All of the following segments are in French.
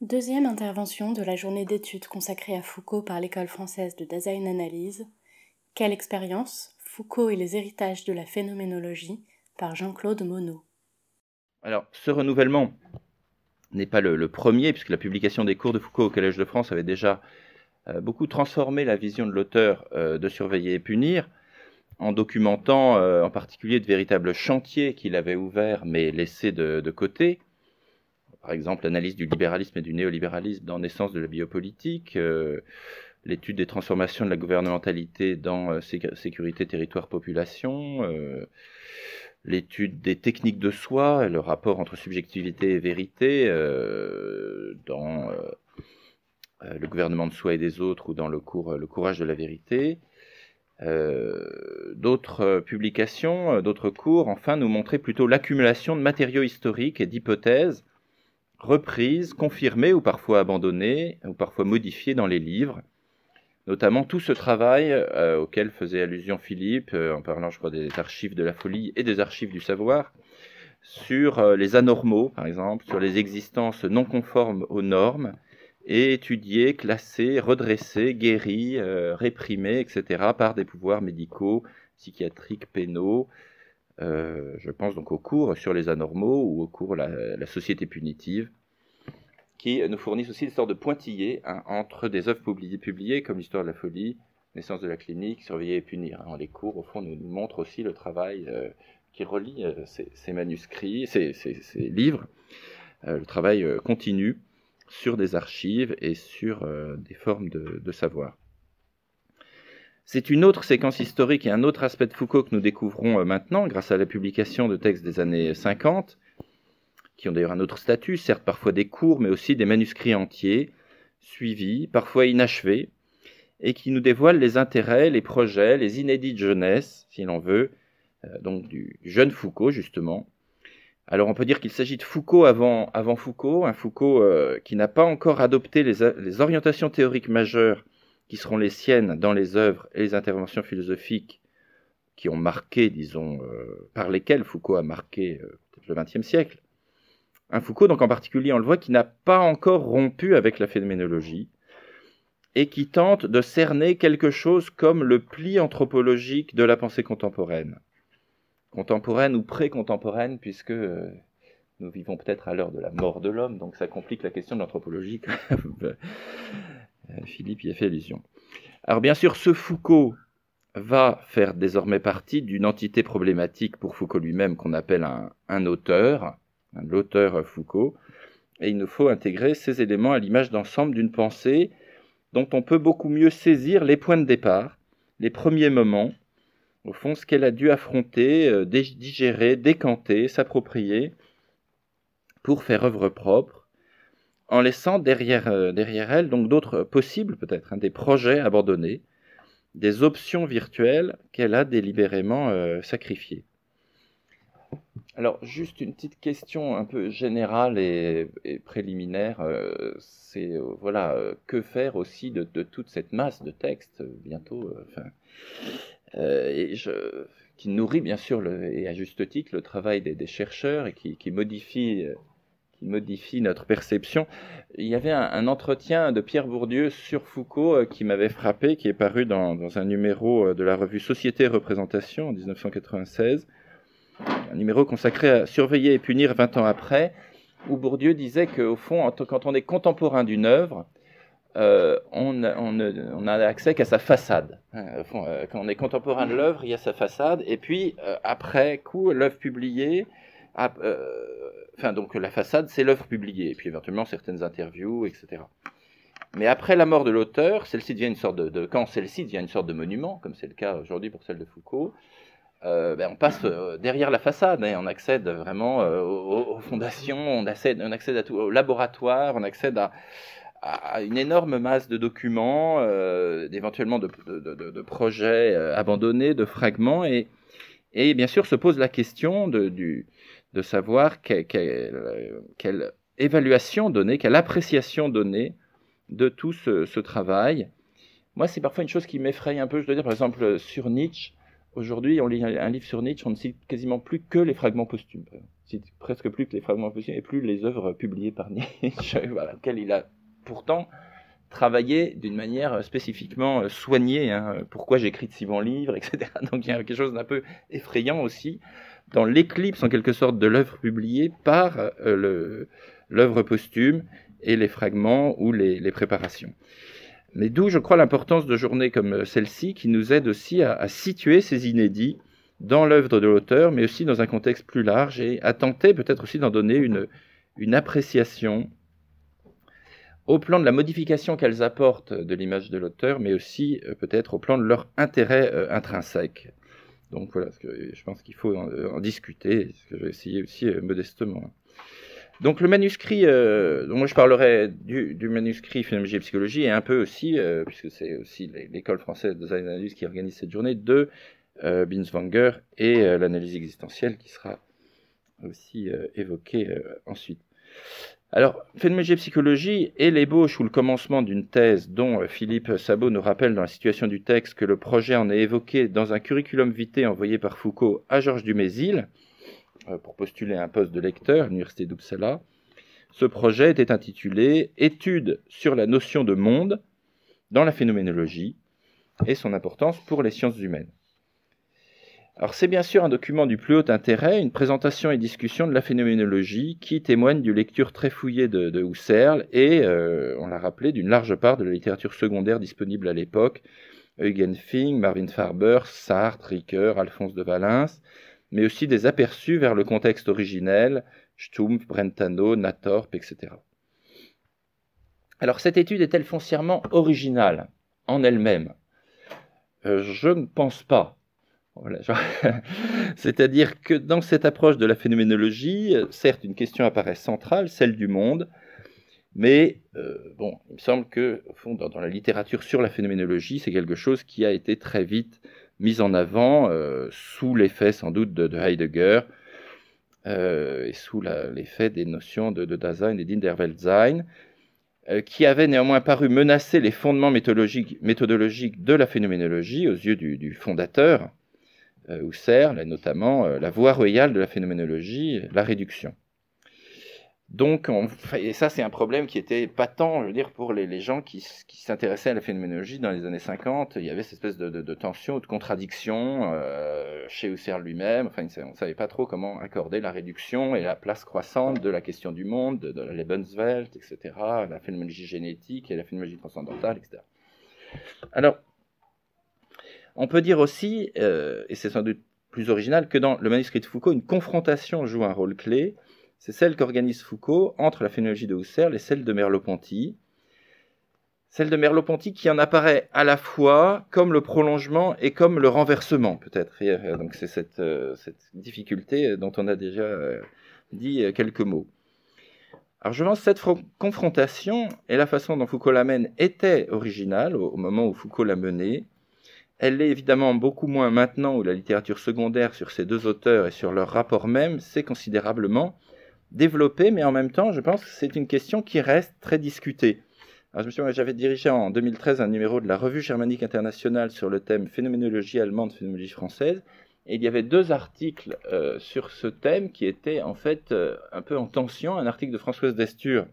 Deuxième intervention de la journée d'études consacrée à Foucault par l'École française de Design Analyse. Quelle expérience Foucault et les héritages de la phénoménologie par Jean-Claude Monod. Alors, ce renouvellement n'est pas le, premier, puisque la publication des cours de Foucault au Collège de France avait déjà euh, beaucoup transformé la vision de l'auteur euh, de surveiller et punir, en documentant euh, en particulier de véritables chantiers qu'il avait ouverts mais laissés de côté par exemple l'analyse du libéralisme et du néolibéralisme dans Naissance de la biopolitique, euh, l'étude des transformations de la gouvernementalité dans euh, sécurité, territoire, population, euh, l'étude des techniques de soi, le rapport entre subjectivité et vérité dans le gouvernement de soi et des autres ou dans le, cours, le courage de la vérité. d'autres publications, d'autres cours, enfin, nous montraient plutôt l'accumulation de matériaux historiques et d'hypothèses reprises, confirmées ou parfois abandonnées, ou parfois modifiées dans les livres, notamment tout ce travail euh, auquel faisait allusion Philippe, euh, en parlant, je crois, des archives de la folie et des archives du savoir, sur euh, les anormaux, par exemple, sur les existences non conformes aux normes, et étudiées, classées, redressées, guéries, réprimées, etc., par des pouvoirs médicaux, psychiatriques, pénaux, euh, je pense donc au cours sur les anormaux ou au cours la, société punitive, qui nous fournissent aussi des sortes de pointillés hein, entre des œuvres publiées, publiées comme l'histoire de la folie, naissance de la clinique, surveiller et punir. Hein. Les cours, au fond, nous, montrent aussi le travail euh, qui relie euh, ces, manuscrits, ces, livres, le travail continu sur des archives et sur des formes de savoir. C'est une autre séquence historique et un autre aspect de Foucault que nous découvrons euh, maintenant grâce à la publication de textes des années 50, qui ont d'ailleurs un autre statut, certes parfois des cours, mais aussi des manuscrits entiers, suivis, parfois inachevés, et qui nous dévoilent les intérêts, les projets, les inédits de jeunesse, si l'on veut, euh, donc du jeune Foucault justement. Alors on peut dire qu'il s'agit de Foucault avant, Foucault, un Foucault euh, qui n'a pas encore adopté les orientations théoriques majeures qui seront les siennes dans les œuvres et les interventions philosophiques qui ont marqué, disons, euh, par lesquelles Foucault a marqué euh, le XXe siècle. Un Foucault, donc en particulier, on le voit, qui n'a pas encore rompu avec la phénoménologie et qui tente de cerner quelque chose comme le pli anthropologique de la pensée contemporaine. Contemporaine ou pré-contemporaine, puisque euh, nous vivons peut-être à l'heure de la mort de l'homme, donc ça complique la question de l'anthropologie. Euh, Philippe y a fait allusion. Alors bien sûr, ce Foucault va faire désormais partie d'une entité problématique pour Foucault lui-même qu'on appelle un, auteur, l'auteur Foucault, et il nous faut intégrer ces éléments à l'image d'ensemble d'une pensée dont on peut beaucoup mieux saisir les points de départ, les premiers moments, au fond ce qu'elle a dû affronter, euh, digérer, décanter, s'approprier pour faire œuvre propre, en laissant derrière, euh, derrière elle donc d'autres possibles peut-être, hein, des projets abandonnés, des options virtuelles qu'elle a délibérément euh, sacrifiées. Alors juste une petite question un peu générale et, préliminaire, euh, c'est voilà que faire aussi de, toute cette masse de textes bientôt, et je, qui nourrit bien sûr et à juste titre le travail des, chercheurs et qui, qui modifie modifie notre perception. Il y avait un, entretien de Pierre Bourdieu sur Foucault euh, qui m'avait frappé, qui est paru dans, un numéro euh, de la revue Société et Représentation en 1996, un numéro consacré à surveiller et punir 20 ans après, où Bourdieu disait qu'au fond, quand on est contemporain d'une œuvre, euh, on n'a accès qu'à sa façade. Hein, quand on est contemporain de l'œuvre, il y a sa façade, et puis après coup, l'œuvre publiée, Donc la façade, c'est l'œuvre publiée, et puis éventuellement certaines interviews, etc. Mais après la mort de l'auteur, celle-ci devient une sorte de, quand celle-ci devient une sorte de monument, comme c'est le cas aujourd'hui pour celle de Foucault, euh, ben on passe euh, derrière la façade, et hein. on accède vraiment euh, aux, fondations, on accède, on accède au laboratoire, on accède à, une énorme masse de documents, éventuellement de, de, projets abandonnés, de fragments, et, et bien sûr se pose la question du, de savoir quelle, évaluation donner, quelle appréciation donner de tout ce, travail. Moi, c'est parfois une chose qui m'effraie un peu. Je dois dire, par exemple, sur Nietzsche, aujourd'hui, on lit un livre sur Nietzsche, on ne cite quasiment plus que les fragments posthumes. cite presque plus que les fragments posthumes, et plus les œuvres publiées par Nietzsche, voilà, il a pourtant travaillé d'une manière spécifiquement soignée. Hein. Pourquoi j'écris de si bons livres, etc. Donc il y a quelque chose d'un peu effrayant aussi dans l'éclipse en quelque sorte de l'œuvre publiée par l'œuvre posthume et les fragments ou les préparations. Mais d'où, je crois, l'importance de journées comme celle-ci qui nous aide aussi à, situer ces inédits dans l'œuvre de l'auteur, mais aussi dans un contexte plus large et à tenter peut-être aussi d'en donner une, appréciation au plan de la modification qu'elles apportent de l'image de l'auteur, mais aussi euh, peut-être au plan de leur intérêt euh, intrinsèque. Donc voilà, que je pense qu'il faut en, discuter, ce que je vais essayer aussi euh, modestement. Donc le manuscrit, euh, moi je parlerai du, manuscrit Phénoménologie et Psychologie et un peu aussi, euh, puisque c'est aussi l'école française de analyse qui organise cette journée, de Binswanger et l'analyse existentielle qui sera aussi évoquée ensuite. Alors, Phénoménologie Psychologie est l'ébauche ou le commencement d'une thèse dont Philippe Sabot nous rappelle dans la situation du texte que le projet en est évoqué dans un curriculum vitae envoyé par Foucault à Georges Dumézil, euh, pour postuler un poste de lecteur à l'Université d'Uppsala. Ce projet était intitulé Études sur la notion de monde dans la phénoménologie et son importance pour les sciences humaines. Alors c'est bien sûr un document du plus haut intérêt, une présentation et discussion de la phénoménologie qui témoigne d'une lecture très fouillée de, Husserl et, euh, on l'a rappelé, d'une large part de la littérature secondaire disponible à l'époque, Eugen Fink, Marvin Farber, Sartre, Ricoeur, Alphonse de Valence, mais aussi des aperçus vers le contexte originel, Stumpf, Brentano, Nathorp, etc. Alors cette étude est-elle foncièrement originale en elle-même? Euh, Je ne pense pas. C'est-à-dire que dans cette approche de la phénoménologie, certes une question apparaît centrale, celle du monde, mais euh, bon, il me semble que au dans, la littérature sur la phénoménologie, c'est quelque chose qui a été très vite mise en avant euh, sous l'effet sans doute de, Heidegger euh, et sous l'effet des notions de, Dasein et d'Inderweltsein, euh, qui avaient néanmoins paru menacer les fondements méthodologiques de la phénoménologie aux yeux du, fondateur, Husserl, et notamment la voie royale de la phénoménologie, la réduction. Donc, et ça, c'est un problème qui était patent, je veux dire, pour les, gens qui, s'intéressaient à la phénoménologie dans les années 50. Il y avait cette espèce de, tension ou de contradiction euh, chez Husserl lui-même. Enfin, on ne savait pas trop comment accorder la réduction et la place croissante de la question du monde, de, la Lebenswelt, etc., la phénoménologie génétique et la phénoménologie transcendantale, etc. Alors, on peut dire aussi, euh, et c'est sans doute plus original, que dans le manuscrit de Foucault, une confrontation joue un rôle clé c'est celle qu'organise Foucault entre la phénoménologie de Husserl et celle de Merleau-Ponty. Celle de Merleau-Ponty qui en apparaît à la fois comme le prolongement et comme le renversement, peut-être. Euh, donc c'est cette, euh, cette, difficulté dont on a déjà dit quelques mots. Alors je pense que cette confrontation et la façon dont Foucault la mène était originale au moment où Foucault l'a menée. Elle l'est évidemment beaucoup moins maintenant où la littérature secondaire sur ces deux auteurs et sur leur rapport même s'est considérablement développé, mais en même temps, je pense que c'est une question qui reste très discutée. j'avais dirigé en 2013 un numéro de la Revue germanique internationale sur le thème phénoménologie allemande, phénoménologie française, et il y avait deux articles euh, sur ce thème qui étaient en fait euh, un peu en tension. Un article de Françoise Destur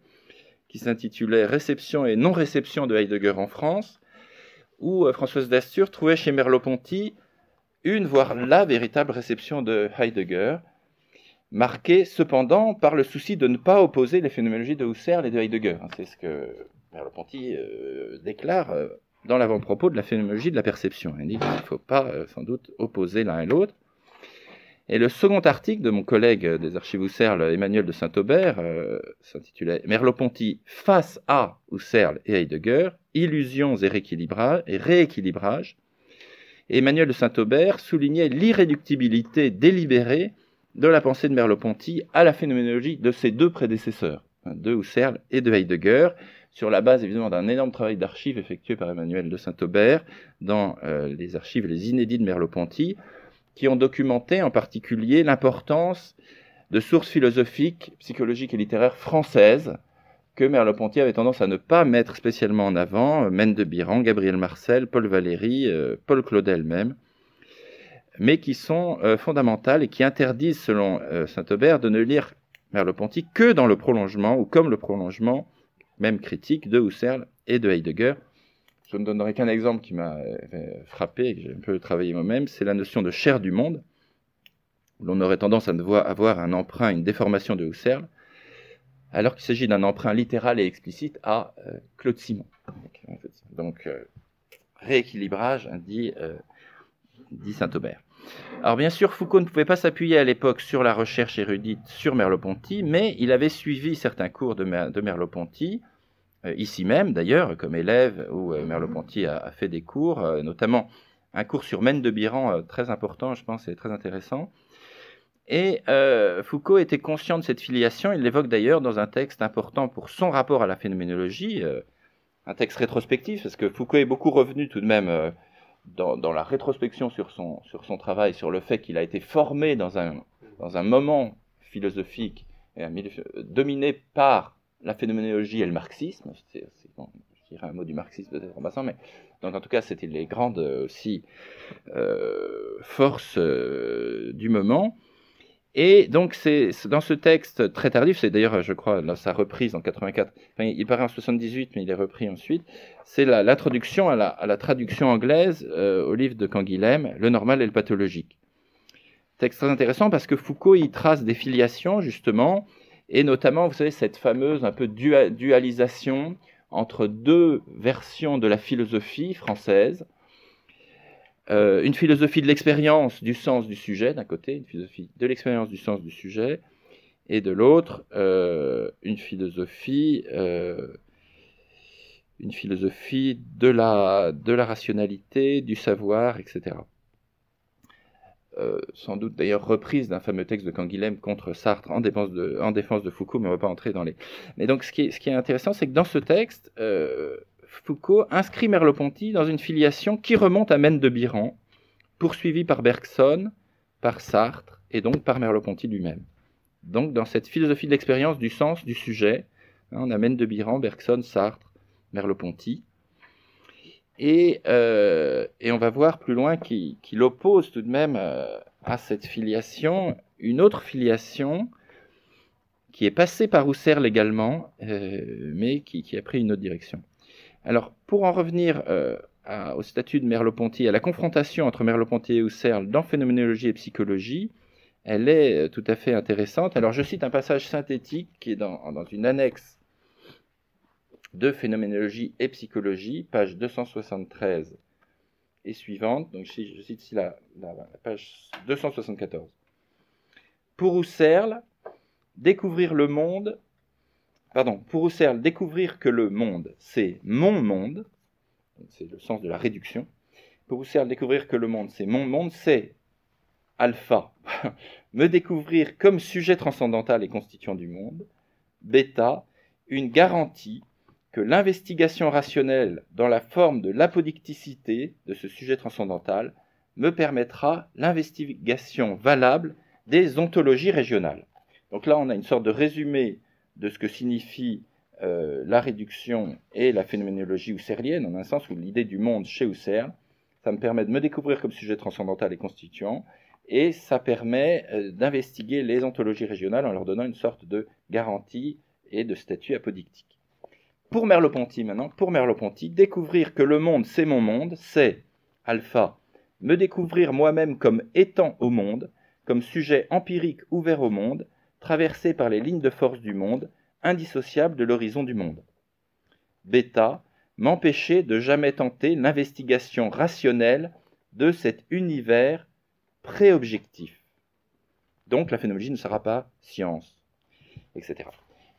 qui s'intitulait Réception et non-réception de Heidegger en France, où euh, Françoise Destur trouvait chez Merleau-Ponty une, voire la véritable réception de Heidegger, marqué cependant par le souci de ne pas opposer les phénoménologies de Husserl et de Heidegger. C'est ce que Merleau-Ponty euh, déclare euh, dans l'avant-propos de la phénoménologie de la perception. Il dit qu'il ne faut pas sans doute opposer l'un et l'autre. Et le second article de mon collègue des archives Husserl, Emmanuel de Saint-Aubert, s'intitulait Merleau-Ponty face à Husserl et Heidegger, illusions et. Et Emmanuel de Saint-Aubert soulignait l'irréductibilité délibérée de la pensée de Merleau-Ponty à la phénoménologie de ses deux prédécesseurs, hein, de Husserl et de Heidegger, sur la base évidemment d'un énorme travail d'archives effectué par Emmanuel de Saint-Aubert dans euh, les archives Les Inédits de Merleau-Ponty, qui ont documenté en particulier l'importance de sources philosophiques, psychologiques et littéraires françaises que Merleau-Ponty avait tendance à ne pas mettre spécialement en avant, Mène de Biran, Gabriel Marcel, Paul Valéry, euh, Paul Claudel même, mais qui sont euh, fondamentales et qui interdisent, selon Saint-Aubert, de ne lire Merleau-Ponty que dans le prolongement ou comme le prolongement, même critique, de Husserl et de Heidegger. Je ne donnerai qu'un exemple qui m'a frappé et que j'ai un peu travaillé moi-même, c'est la notion de chair du monde. L'on aurait tendance à avoir un emprunt, une déformation de Husserl, alors qu'il s'agit d'un emprunt littéral et explicite à Claude Simon. Donc, rééquilibrage, hein, dit, euh, Saint-Aubert. Alors bien sûr, Foucault ne pouvait pas s'appuyer à l'époque sur la recherche érudite sur Merleau-Ponty, mais il avait suivi certains cours de, Merleau-Ponty, euh, ici même d'ailleurs, comme élève, où euh, Merleau-Ponty a, fait des cours, notamment un cours sur Mène de Biran très important, je pense, et très intéressant. Et Foucault était conscient de cette filiation, il l'évoque d'ailleurs dans un texte important pour son rapport à la phénoménologie, un texte rétrospectif, parce que Foucault est beaucoup revenu tout de même euh, dans, la rétrospection sur son, sur son travail, sur le fait qu'il a été formé dans un, dans un moment philosophique dominé par la phénoménologie et le marxisme. C'est, je dirais un mot du marxisme peut-être en passant, mais donc en tout cas c'était les grandes aussi euh, forces euh, du moment. Et donc, c'est dans ce texte très tardif, c'est d'ailleurs, je crois, dans sa reprise en 84, il paraît en 78, mais il est repris ensuite, c'est l'introduction à la, traduction anglaise euh, au livre de Canguilhem, Le normal et le pathologique. Texte très intéressant parce que Foucault y trace des filiations, justement, et notamment, vous savez, cette fameuse un peu dualisation entre deux versions de la philosophie française, euh, une philosophie de l'expérience du sens du sujet, d'un côté, une philosophie de l'expérience du sens du sujet, et de l'autre, euh, une philosophie, euh, une philosophie de la, de la rationalité, du savoir, etc. sans doute d'ailleurs reprise d'un fameux texte de Canguilhem contre Sartre en défense, de, Foucault, mais on ne va pas entrer dans les... Mais donc ce qui est, intéressant, c'est que dans ce texte, Foucault inscrit Merleau-Ponty dans une filiation qui remonte à Mène de Biran, poursuivie par Bergson, par Sartre et donc par Merleau-Ponty lui-même. Donc dans cette philosophie de l'expérience du sens du sujet, hein, on a Mène de Biran, Bergson, Sartre, Merleau-Ponty. Et, euh, et, on va voir plus loin qu'il oppose tout de même euh, à cette filiation une autre filiation qui est passée par Husserl également, euh, mais qui, a pris une autre direction. Alors, pour en revenir au statut de Merleau-Ponty, à la confrontation entre Merleau-Ponty et Husserl dans phénoménologie et psychologie, elle est tout à fait intéressante. Alors, je cite un passage synthétique qui est dans, une annexe de phénoménologie et psychologie, page 273 et suivante. Donc, je cite ici la, page 274. Pour Husserl, découvrir le monde pardon, pour Husserl, découvrir que le monde, c'est mon monde, c'est le sens de la réduction. Pour Husserl, découvrir que le monde, c'est mon monde, c'est alpha, me découvrir comme sujet transcendantal et constituant du monde, bêta, une garantie que l'investigation rationnelle dans la forme de l'apodicticité de ce sujet transcendantal me permettra l'investigation valable des ontologies régionales. Donc là, on a une sorte de résumé de ce que signifie euh, la réduction et la phénoménologie husserlienne, en un sens où l'idée du monde chez Husserl, ça me permet de me découvrir comme sujet transcendantal et constituant, et ça permet euh, d'investiguer les ontologies régionales en leur donnant une sorte de garantie et de statut apodictique. Pour Merleau-Ponty maintenant, pour Merleau-Ponty, découvrir que le monde c'est mon monde, c'est alpha, me découvrir moi-même comme étant au monde, comme sujet empirique ouvert au monde, traversé par les lignes de force du monde, indissociable de l'horizon du monde. Bêta, m'empêcher de jamais tenter l'investigation rationnelle de cet univers préobjectif. Donc la phénoménologie ne sera pas science, etc.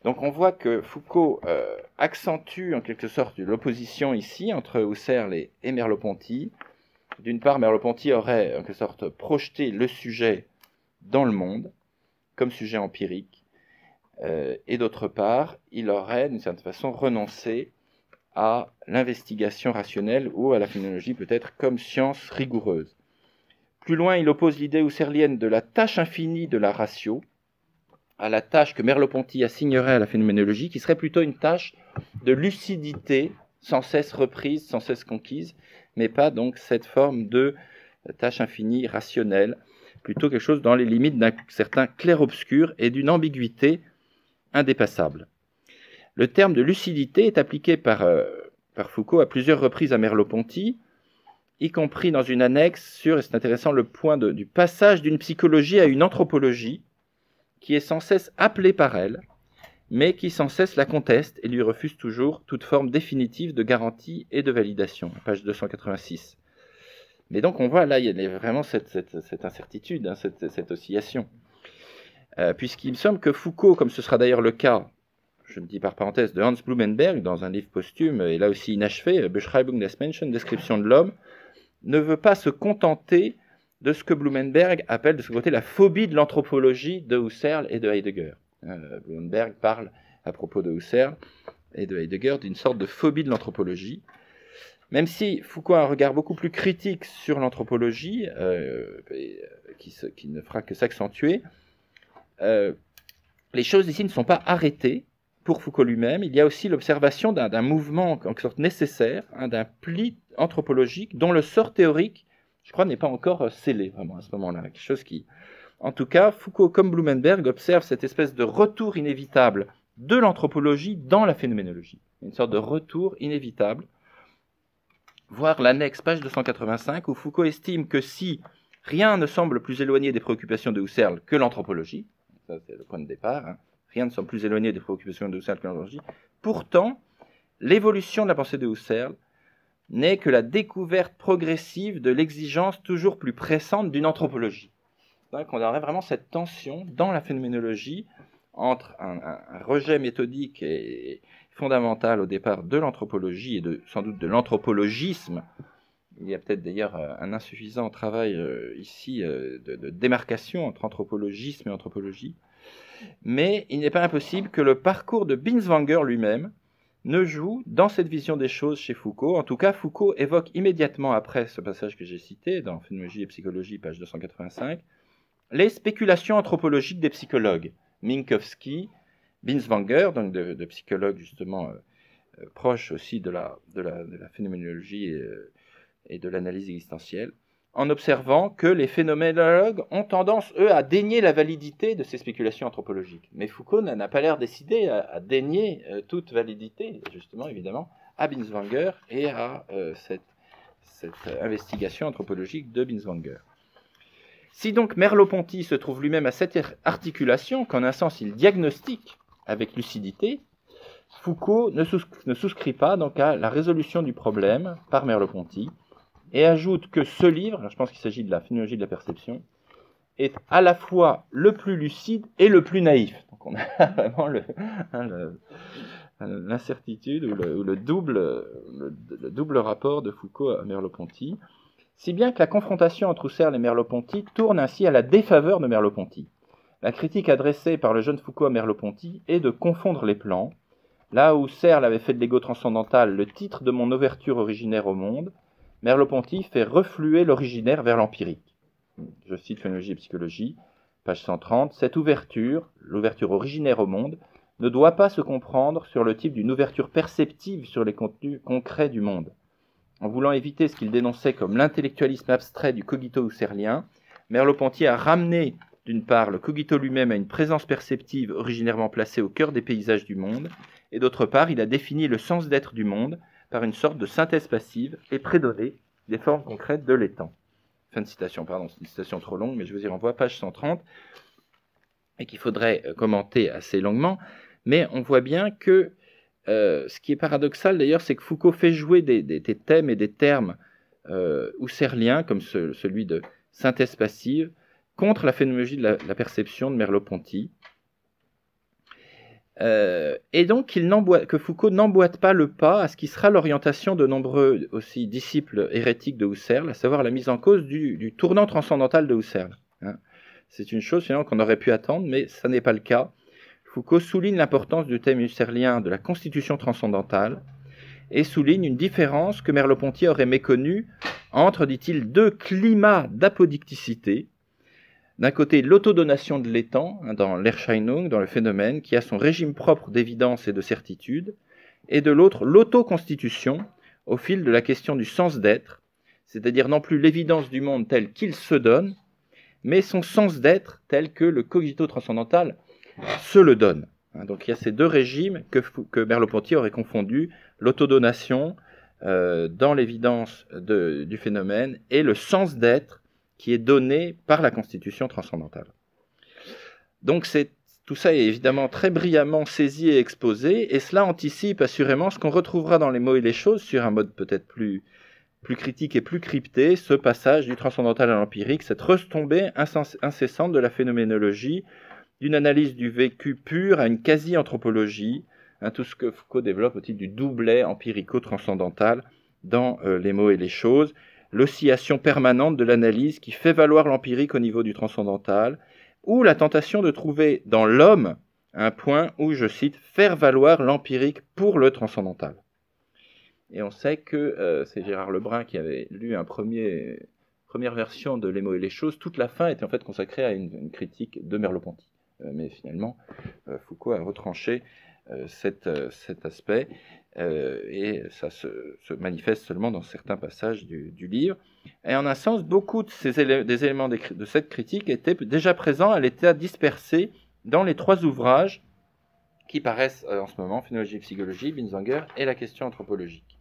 Donc on voit que Foucault euh, accentue en quelque sorte l'opposition ici entre Husserl et, Merleau-Ponty. D'une part, Merleau-Ponty aurait en quelque sorte projeté le sujet dans le monde, comme sujet empirique, euh, et d'autre part, il aurait d'une certaine façon renoncé à l'investigation rationnelle ou à la phénoménologie peut-être comme science rigoureuse. Plus loin, il oppose l'idée husserlienne de la tâche infinie de la ratio à la tâche que Merleau-Ponty assignerait à la phénoménologie, qui serait plutôt une tâche de lucidité sans cesse reprise, sans cesse conquise, mais pas donc cette forme de tâche infinie, rationnelle, plutôt quelque chose dans les limites d'un certain clair-obscur et d'une ambiguïté indépassable. Le terme de lucidité est appliqué par, euh, par Foucault à plusieurs reprises à Merleau-Ponty, y compris dans une annexe sur, et c'est intéressant, le point du passage d'une psychologie à une anthropologie, qui est sans cesse appelée par elle, mais qui sans cesse la conteste et lui refuse toujours toute forme définitive de garantie et de validation. Page 286. Mais donc on voit là, il y a vraiment cette, incertitude, hein, cette, oscillation. Euh, puisqu'il me semble que Foucault, comme ce sera d'ailleurs le cas, je le dis par parenthèse, de Hans Blumenberg, dans un livre posthume, et là aussi inachevé, Beschreibung des Menschen, Description de l'homme, ne veut pas se contenter de ce que Blumenberg appelle de ce côté la phobie de l'anthropologie de Husserl et de Heidegger. Euh, Blumenberg parle à propos de Husserl et de Heidegger d'une sorte de phobie de l'anthropologie. Même si Foucault a un regard beaucoup plus critique sur l'anthropologie, euh, euh, qui, ne fera que s'accentuer, les choses ici ne sont pas arrêtées pour Foucault lui-même. Il y a aussi l'observation d'un mouvement en quelque sorte nécessaire, hein, d'un pli anthropologique dont le sort théorique, je crois, n'est pas encore scellé vraiment à ce moment-là. Quelque chose qui, en tout cas, Foucault comme Blumenberg observe cette espèce de retour inévitable de l'anthropologie dans la phénoménologie. Une sorte de retour inévitable. Voir l'annexe page 285 où Foucault estime que si rien ne semble plus éloigné des préoccupations de Husserl que l'anthropologie, ça c'est le point de départ, hein, rien ne semble plus éloigné des préoccupations de Husserl que l'anthropologie, pourtant, l'évolution de la pensée de Husserl n'est que la découverte progressive de l'exigence toujours plus pressante d'une anthropologie. Donc on aurait vraiment cette tension dans la phénoménologie entre un, rejet méthodique et fondamental au départ de l'anthropologie et de, sans doute de l'anthropologisme. Il y a peut-être d'ailleurs euh, un insuffisant travail euh, ici euh, de, de, démarcation entre anthropologisme et anthropologie. Mais il n'est pas impossible que le parcours de Binswanger lui-même ne joue dans cette vision des choses chez Foucault. En tout cas, Foucault évoque immédiatement après ce passage que j'ai cité dans Phénoménologie et psychologie, page 285, les spéculations anthropologiques des psychologues, Minkowski, Binswanger, donc de, psychologues justement euh, euh, proches aussi de la, de la, phénoménologie euh, et de l'analyse existentielle, en observant que les phénoménologues ont tendance, eux, à dénier la validité de ces spéculations anthropologiques. Mais Foucault n'a pas l'air décidé à, dénier toute validité, justement, évidemment, à Binswanger et à cette, cette investigation anthropologique de Binswanger. Si donc Merleau-Ponty se trouve lui-même à cette articulation, qu'en un sens il diagnostique avec lucidité, Foucault ne, souscrit pas donc à la résolution du problème par Merleau-Ponty et ajoute que ce livre, je pense qu'il s'agit de la phénoménologie de la perception, est à la fois le plus lucide et le plus naïf. Donc on a vraiment hein, l'incertitude ou, le, double, le, double rapport de Foucault à Merleau-Ponty si bien que la confrontation entre Husserl et Merleau-Ponty tourne ainsi à la défaveur de Merleau-Ponty. La critique adressée par le jeune Foucault à Merleau-Ponty est de confondre les plans. Là où Husserl avait fait de l'ego transcendantal le titre de mon ouverture originaire au monde, Merleau-Ponty fait refluer l'originaire vers l'empirique. Je cite Phénologie et Psychologie, page 130. Cette ouverture, l'ouverture originaire au monde, ne doit pas se comprendre sur le type d'une ouverture perceptive sur les contenus concrets du monde. En voulant éviter ce qu'il dénonçait comme l'intellectualisme abstrait du cogito husserlien, Merleau-Ponty a ramené d'une part le cogito lui-même à une présence perceptive originairement placée au cœur des paysages du monde, et d'autre part il a défini le sens d'être du monde par une sorte de synthèse passive et prédonné des formes concrètes de l'étang. Fin de citation, pardon, c'est une citation trop longue, mais je vous y renvoie, page 130, et qu'il faudrait euh, commenter assez longuement, mais on voit bien que euh, ce qui est paradoxal d'ailleurs, c'est que Foucault fait jouer des, thèmes et des termes euh, husserliens, comme celui de synthèse passive, contre la phénoménologie de la, perception de Merleau-Ponty. Euh, et donc que Foucault n'emboîte pas le pas à ce qui sera l'orientation de nombreux aussi disciples hérétiques de Husserl, à savoir la mise en cause du, tournant transcendantal de Husserl. Hein. C'est une chose qu'on aurait pu attendre, mais ça n'est pas le cas. Foucault souligne l'importance du thème husserlien de la constitution transcendantale et souligne une différence que Merleau-Ponty aurait méconnue entre, dit-il, deux climats d'apodicticité. D'un côté, l'autodonation de l'étang, hein, dans l'Erscheinung, dans le phénomène, qui a son régime propre d'évidence et de certitude, et de l'autre, l'autoconstitution, au fil de la question du sens d'être, c'est-à-dire non plus l'évidence du monde tel qu'il se donne, mais son sens d'être tel que le cogito transcendantal se le donne. Hein, donc il y a ces deux régimes que, que Merleau-Ponty aurait confondus, l'autodonation euh, dans l'évidence du phénomène et le sens d'être qui est donné par la constitution transcendantale. Donc tout ça est évidemment très brillamment saisi et exposé, et cela anticipe assurément ce qu'on retrouvera dans les mots et les choses sur un mode peut-être plus, plus critique et plus crypté, ce passage du transcendantal à l'empirique, cette retombée incessante de la phénoménologie, d'une analyse du vécu pur à une quasi-anthropologie, hein, tout ce que Foucault développe au titre du doublet empirico-transcendantal dans euh, les mots et les choses, l'oscillation permanente de l'analyse qui fait valoir l'empirique au niveau du transcendantal, ou la tentation de trouver dans l'homme un point où, je cite, faire valoir l'empirique pour le transcendantal. Et on sait que euh, c'est Gérard Lebrun qui avait lu un première version de Les mots et les choses. Toute la fin était en fait consacrée à une, critique de Merleau-Ponty. Euh, mais finalement, euh, Foucault a retranché cet aspect et ça se, manifeste seulement dans certains passages du livre. Et en un sens, beaucoup des éléments de cette critique étaient déjà présents à l'état dispersé dans les trois ouvrages qui paraissent euh, en ce moment, Phénologie et Psychologie, Binzanger et la question anthropologique.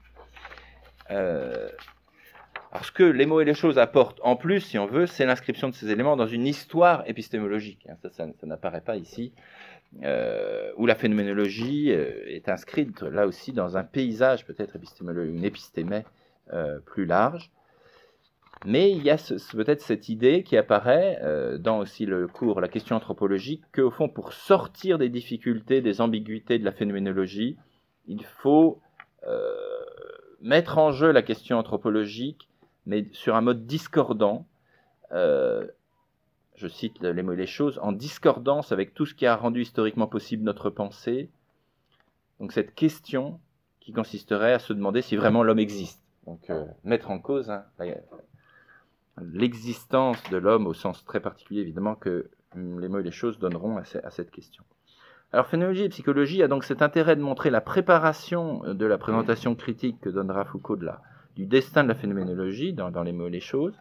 Euh, alors ce que les mots et les choses apportent en plus, si on veut, c'est l'inscription de ces éléments dans une histoire épistémologique. Ça, ça, n'apparaît pas ici, euh, où la phénoménologie est inscrite là aussi dans un paysage peut-être épistémologique, une épistémée plus large. Mais il y a peut-être cette idée qui apparaît euh, dans aussi le cours La question anthropologique, qu'au fond, pour sortir des difficultés, des ambiguïtés de la phénoménologie, il faut euh, mettre en jeu la question anthropologique, mais sur un mode discordant. Euh, je cite les mots et les choses, en discordance avec tout ce qui a rendu historiquement possible notre pensée. Donc cette question qui consisterait à se demander si vraiment l'homme existe. Donc mettre en cause hein, l'existence de l'homme au sens très particulier évidemment que hum, les mots et les choses donneront à, cette question. Alors phénoménologie et psychologie a donc cet intérêt de montrer la préparation de la présentation critique que donnera Foucault de du destin de la phénoménologie dans, dans les mots et les choses.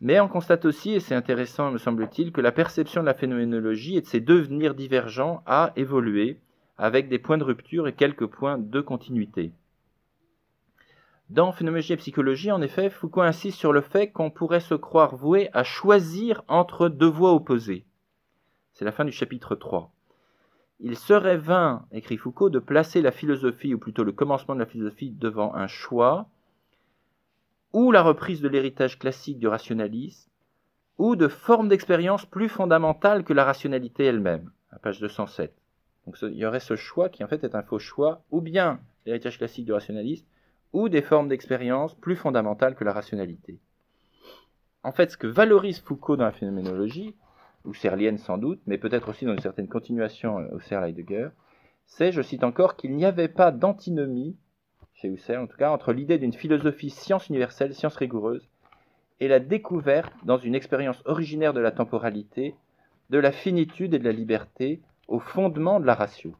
Mais on constate aussi, et c'est intéressant me semble-t-il, que la perception de la phénoménologie et de ses devenirs divergents a évolué avec des points de rupture et quelques points de continuité. Dans Phénoménologie et Psychologie, en effet, Foucault insiste sur le fait qu'on pourrait se croire voué à choisir entre deux voies opposées. C'est la fin du chapitre 3. Il serait vain, écrit Foucault, de placer la philosophie, ou plutôt le commencement de la philosophie, devant un choix, ou la reprise de l'héritage classique du rationalisme, ou de formes d'expérience plus fondamentales que la rationalité elle-même, à page 207. Donc il y aurait ce choix qui en fait est un faux choix, ou bien l'héritage classique du rationalisme, ou des formes d'expérience plus fondamentales que la rationalité. En fait, ce que valorise Foucault dans la phénoménologie, ou Serlienne sans doute, mais peut-être aussi dans une certaine continuation euh, au Husserl Heidegger, c'est, je cite encore, qu'il n'y avait pas d'antinomie, chez Husserl en tout cas, entre l'idée d'une philosophie science universelle, science rigoureuse, et la découverte, dans une expérience originaire de la temporalité, de la finitude et de la liberté au fondement de la ratio.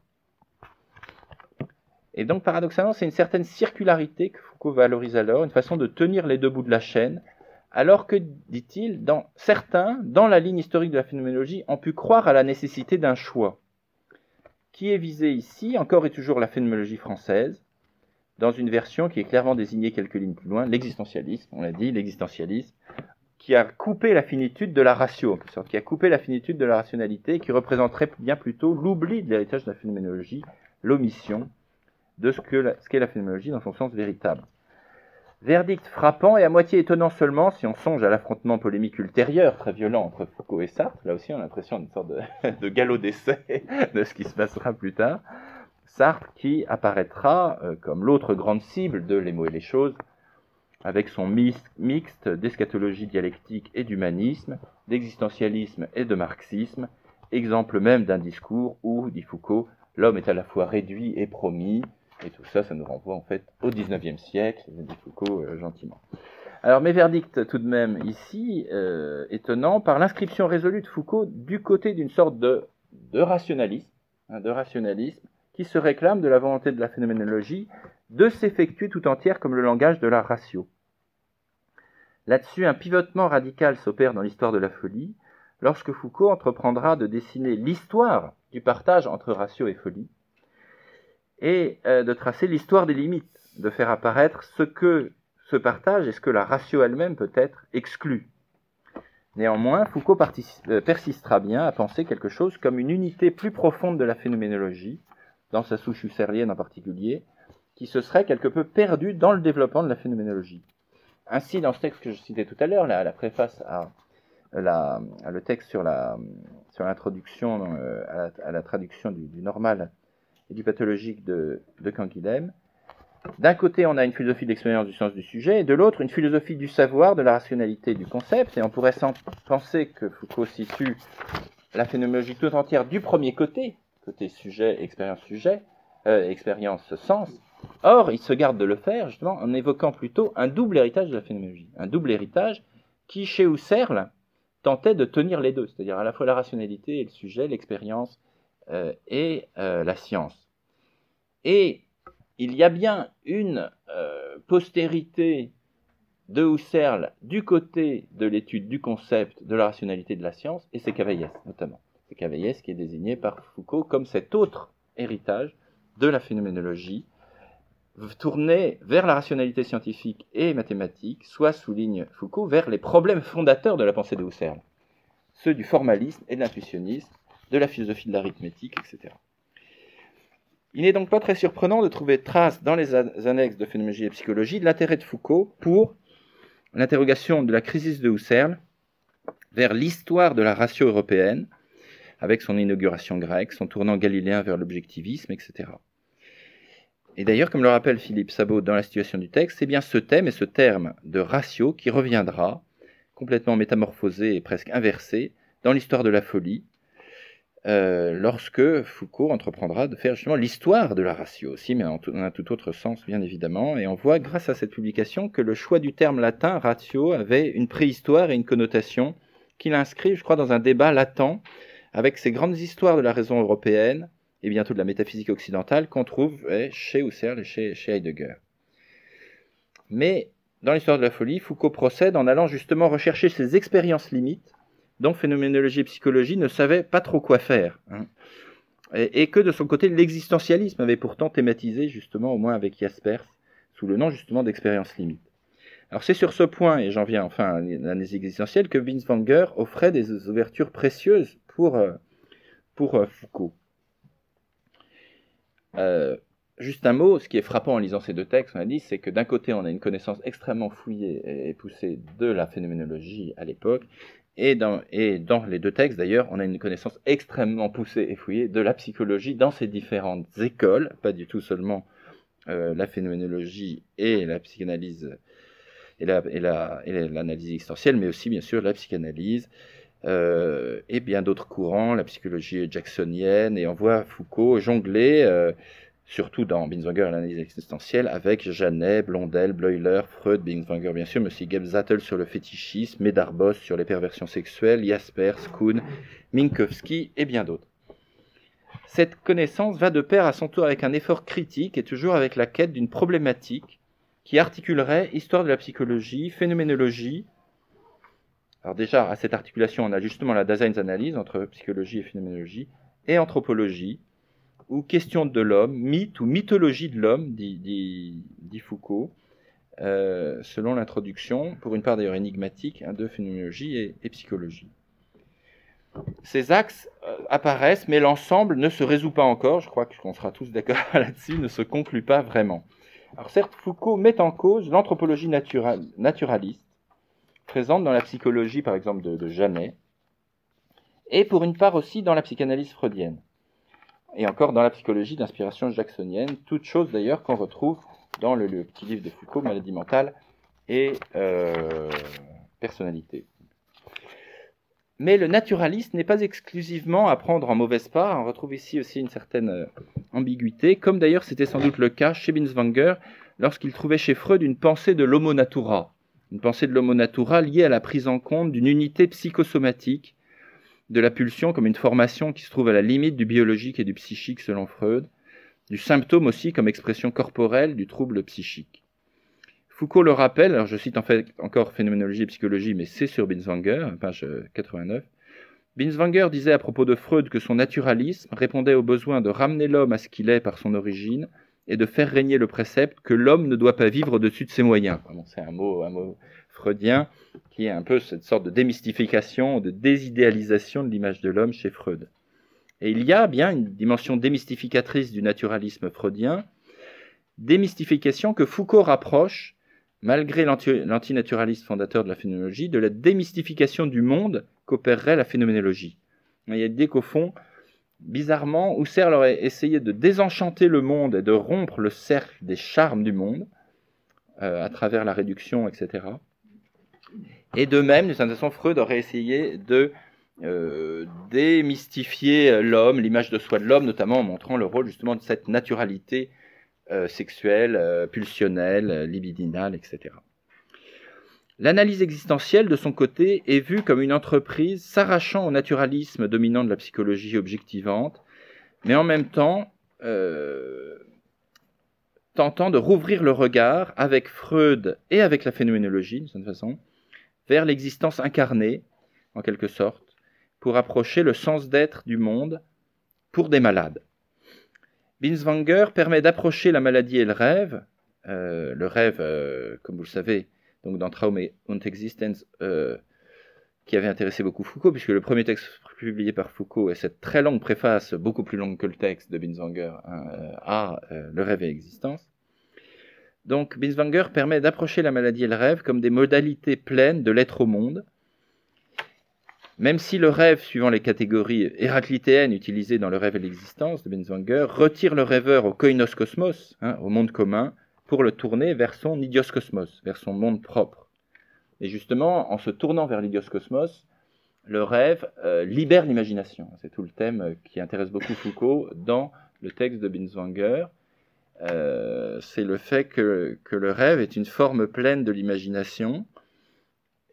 Et donc, paradoxalement, c'est une certaine circularité que Foucault valorise alors, une façon de tenir les deux bouts de la chaîne, alors que, dit-il, certains, dans la ligne historique de la phénoménologie, ont pu croire à la nécessité d'un choix. Qui est visé ici, encore et toujours la phénoménologie française, dans une version qui est clairement désignée quelques lignes plus loin, l'existentialisme, on l'a dit, l'existentialisme, qui a coupé la finitude de la ratio, en sorte, qui a coupé la finitude de la rationalité, qui représenterait bien plutôt l'oubli de l'héritage de la phénoménologie, l'omission, de ce qu'est la phénoménologie dans son sens véritable. Verdict frappant et à moitié étonnant seulement si on songe à l'affrontement polémique ultérieur très violent entre Foucault et Sartre. Là aussi, on a l'impression d'une sorte de, galop d'essai de ce qui se passera plus tard. Sartre qui apparaîtra euh, comme l'autre grande cible de Les mots et les choses, avec son mixte d'eschatologie dialectique et d'humanisme, d'existentialisme et de marxisme, exemple même d'un discours où, dit Foucault, l'homme est à la fois réduit et promis, et tout ça, ça nous renvoie en fait au XIXe siècle, dit Foucault euh, gentiment. Alors mes verdicts tout de même ici, euh, étonnants, par l'inscription résolue de Foucault du côté d'une sorte de, rationalisme, hein, de rationalisme, qui se réclame de la volonté de la phénoménologie de s'effectuer tout entière comme le langage de la ratio. Là-dessus, un pivotement radical s'opère dans l'histoire de la folie, lorsque Foucault entreprendra de dessiner l'histoire du partage entre ratio et folie, et euh, de tracer l'histoire des limites, de faire apparaître ce que ce partage et ce que la ratio elle-même peut être exclue. Néanmoins, Foucault euh, persistera bien à penser quelque chose comme une unité plus profonde de la phénoménologie, dans sa souche husserlienne en particulier, qui se serait quelque peu perdue dans le développement de la phénoménologie. Ainsi, dans ce texte que je citais tout à l'heure, la, la préface à, le texte sur l'introduction euh, à, la, traduction du, normal et du pathologique de, de Canguilhem, d'un côté, on a une philosophie de l'expérience du sens du sujet, et de l'autre, une philosophie du savoir, de la rationalité du concept, et on pourrait penser que Foucault situe la phénoménologie tout entière du premier côté, côté sujet, expérience-sujet, euh, expérience-sens. Or, il se garde de le faire, justement, en évoquant plutôt un double héritage de la phénoménologie. Un double héritage qui, chez Husserl, tentait de tenir les deux, c'est-à-dire à la fois la rationalité et le sujet, l'expérience euh, et euh, la science. Et il y a bien une postérité de Husserl du côté de l'étude du concept de la rationalité de la science, et c'est Cavaillès notamment. C'est Cavaillès qui est désigné par Foucault comme cet autre héritage de la phénoménologie, tourné vers la rationalité scientifique et mathématique, soit souligne Foucault, vers les problèmes fondateurs de la pensée de Husserl, ceux du formalisme et de l'intuitionnisme, de la philosophie de l'arithmétique, etc. Il n'est donc pas très surprenant de trouver trace dans les annexes de phénoménologie et psychologie de l'intérêt de Foucault pour l'interrogation de la crise de Husserl vers l'histoire de la ratio européenne, avec son inauguration grecque, son tournant galiléen vers l'objectivisme, etc. Et d'ailleurs, comme le rappelle Philippe Sabot dans la situation du texte, c'est bien ce thème et ce terme de ratio qui reviendra, complètement métamorphosé et presque inversé, dans l'histoire de la folie, euh, lorsque Foucault entreprendra de faire justement l'histoire de la ratio aussi, mais en un tout autre sens bien évidemment. Et on voit grâce à cette publication que le choix du terme latin ratio avait une préhistoire et une connotation qu'il inscrit, je crois, dans un débat latent avec ces grandes histoires de la raison européenne et bientôt de la métaphysique occidentale qu'on trouve eh, chez Husserl et chez, Heidegger. Mais dans l'histoire de la folie, Foucault procède en allant justement rechercher ses expériences limites dont phénoménologie et psychologie ne savaient pas trop quoi faire. Hein. Et, que de son côté, l'existentialisme avait pourtant thématisé, justement, au moins avec Jaspers, sous le nom justement d'expérience limite. Alors c'est sur ce point, et j'en viens enfin à l'analyse existentielle, que Binswanger offrait des ouvertures précieuses pour, euh, pour euh, Foucault. Euh, juste un mot, ce qui est frappant en lisant ces deux textes, on a dit, c'est que d'un côté, on a une connaissance extrêmement fouillée et poussée de la phénoménologie à l'époque, et dans, et dans les deux textes, d'ailleurs, on a une connaissance extrêmement poussée et fouillée de la psychologie dans ses différentes écoles, pas du tout seulement la phénoménologie et la psychanalyse et l'analyse la, et mais aussi bien sûr la psychanalyse euh, et bien d'autres courants, la psychologie jacksonienne, et on voit Foucault jongler euh, surtout dans Binswanger et l'analyse existentielle, avec Janet, Blondel, Bleuler, Freud, Binswanger bien sûr, mais aussi sur le fétichisme, Medarbos sur les perversions sexuelles, Jaspers, Kuhn, Minkowski et bien d'autres. Cette connaissance va de pair à son tour avec un effort critique et toujours avec la quête d'une problématique qui articulerait histoire de la psychologie, phénoménologie. Alors déjà, à cette articulation, on a justement la Daseinsanalyse entre psychologie et phénoménologie, et anthropologie, ou question de l'homme, mythe ou mythologie de l'homme, dit, Foucault, euh, selon l'introduction, pour une part d'ailleurs énigmatique, hein, de phénoménologie et, psychologie. Ces axes euh, apparaissent, mais l'ensemble ne se résout pas encore, je crois qu'on sera tous d'accord là-dessus, ne se conclut pas vraiment. Alors certes, Foucault met en cause l'anthropologie naturaliste, présente dans la psychologie par exemple de, de Janet, et pour une part aussi dans la psychanalyse freudienne. Et encore dans la psychologie d'inspiration jacksonienne, toute chose d'ailleurs qu'on retrouve dans le, petit livre de Foucault, Maladie mentale et euh, personnalité. Mais le naturaliste n'est pas exclusivement à prendre en mauvaise part, on retrouve ici aussi une certaine euh, ambiguïté, comme d'ailleurs c'était sans doute le cas chez Binswanger lorsqu'il trouvait chez Freud une pensée de l'homo natura, une pensée de l'homo natura liée à la prise en compte d'une unité psychosomatique de la pulsion comme une formation qui se trouve à la limite du biologique et du psychique selon Freud, du symptôme aussi comme expression corporelle du trouble psychique. Foucault le rappelle, alors je cite en fait encore Phénoménologie et psychologie, mais c'est sur Binswanger, page 89. Binswanger disait à propos de Freud que son naturalisme répondait au besoin de ramener l'homme à ce qu'il est par son origine et de faire régner le précepte que l'homme ne doit pas vivre au-dessus de ses moyens. c'est un mot, un mot freudien qui est un peu cette sorte de démystification, de désidéalisation de l'image de l'homme chez Freud. Et il y a bien une dimension démystificatrice du naturalisme freudien, démystification que Foucault rapproche, malgré l'antinaturalisme fondateur de la phénoménologie, de la démystification du monde qu'opérerait la phénoménologie. Il y a l'idée qu'au fond, bizarrement, Husserl aurait essayé de désenchanter le monde et de rompre le cercle des charmes du monde, euh, à travers la réduction, etc. Et de même, d'une certaine façon, Freud aurait essayé de euh, démystifier l'homme, l'image de soi de l'homme, notamment en montrant le rôle justement de cette naturalité euh, sexuelle, pulsionnelle, libidinale, etc. L'analyse existentielle, de son côté, est vue comme une entreprise s'arrachant au naturalisme dominant de la psychologie objectivante, mais en même temps tentant de rouvrir le regard avec Freud et avec la phénoménologie, de cette façon, vers l'existence incarnée, en quelque sorte, pour approcher le sens d'être du monde pour des malades. Binswanger permet d'approcher la maladie et le rêve, euh, le rêve, euh, comme vous le savez, donc dans Traum und Existenz, euh, qui avait intéressé beaucoup Foucault, puisque le premier texte publié par Foucault est cette très longue préface, beaucoup plus longue que le texte de Binswanger, hein, à Le rêve et l'existence. Donc Binswanger permet d'approcher la maladie et le rêve comme des modalités pleines de l'être au monde, même si le rêve, suivant les catégories héraclitéennes utilisées dans le rêve et l'existence de Binswanger, retire le rêveur au koinos cosmos, hein, au monde commun, pour le tourner vers son idios cosmos, vers son monde propre. Et justement, en se tournant vers l'idios cosmos, le rêve euh, libère l'imagination. C'est tout le thème qui intéresse beaucoup Foucault dans le texte de Binswanger. Euh, c'est le fait que, que, le rêve est une forme pleine de l'imagination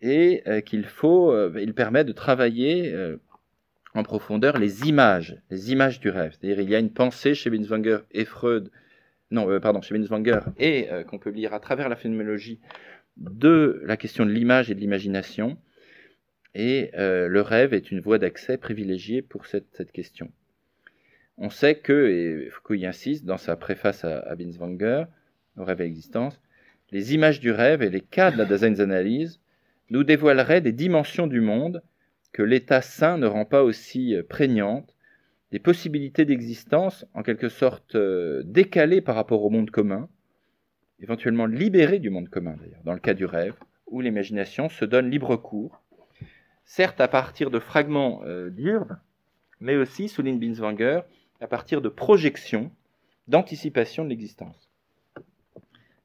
et euh, qu'il faut, euh, il permet de travailler euh, en profondeur les images, les images du rêve. C'est-à-dire il y a une pensée chez Binswanger et Freud, non, pardon, chez Binswanger et qu'on peut lire à travers la phénoménologie de la question de l'image et de l'imagination. Et le rêve est une voie d'accès privilégiée pour cette, question. On sait que, et Foucault insiste dans sa préface à, à Binswanger, au rêve et l'existence, les images du rêve et les cas de la Daseinsanalyse nous dévoilerait des dimensions du monde que l'état sain ne rend pas aussi euh, prégnantes, des possibilités d'existence en quelque sorte euh, décalées par rapport au monde commun, éventuellement libérées du monde commun d'ailleurs, dans le cas du rêve, où l'imagination se donne libre cours, certes à partir de fragments euh, mais aussi, souligne Binswanger, à partir de projections, d'anticipation de l'existence.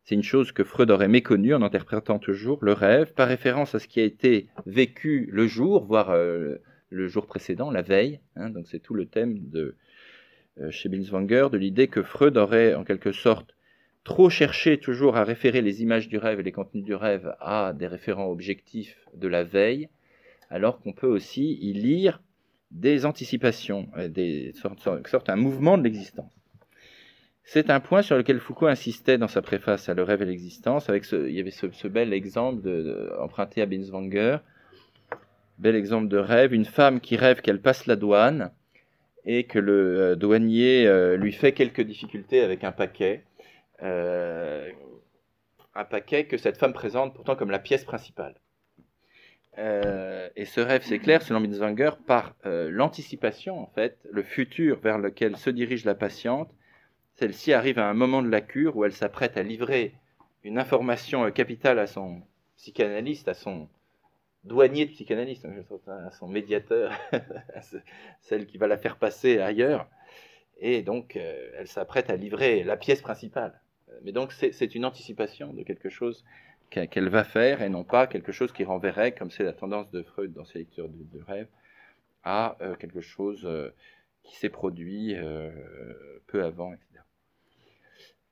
C'est une chose que Freud aurait méconnue en interprétant toujours le rêve par référence à ce qui a été vécu le jour, voire euh, le jour précédent, la veille. Hein. c'est tout le thème de euh, chez Binswanger de l'idée que Freud aurait en quelque sorte trop cherché toujours à référer les images du rêve et les contenus du rêve à des référents objectifs de la veille, alors qu'on peut aussi y lire des anticipations, euh, des sortes, sorte un mouvement de l'existence. C'est un point sur lequel Foucault insistait dans sa préface à Le rêve et l'existence, avec ce, il y avait ce, bel exemple emprunté à Binswanger, bel exemple de rêve, une femme qui rêve qu'elle passe la douane et que le euh, douanier euh, lui fait quelques difficultés avec un paquet, euh, un paquet que cette femme présente pourtant comme la pièce principale. et ce rêve s'éclaire, selon Binswanger, par l'anticipation, en fait, le futur vers lequel se dirige la patiente, celle-ci arrive à un moment de la cure où elle s'apprête à livrer une information capitale à son psychanalyste, à son douanier de psychanalyste, hein, à son médiateur, celle qui va la faire passer ailleurs. Et donc, euh, elle s'apprête à livrer la pièce principale. Mais donc, c'est une anticipation de quelque chose qu'elle va faire et non pas quelque chose qui renverrait, comme c'est la tendance de Freud dans ses lectures de, rêve, à euh, quelque chose qui s'est produit peu avant, etc.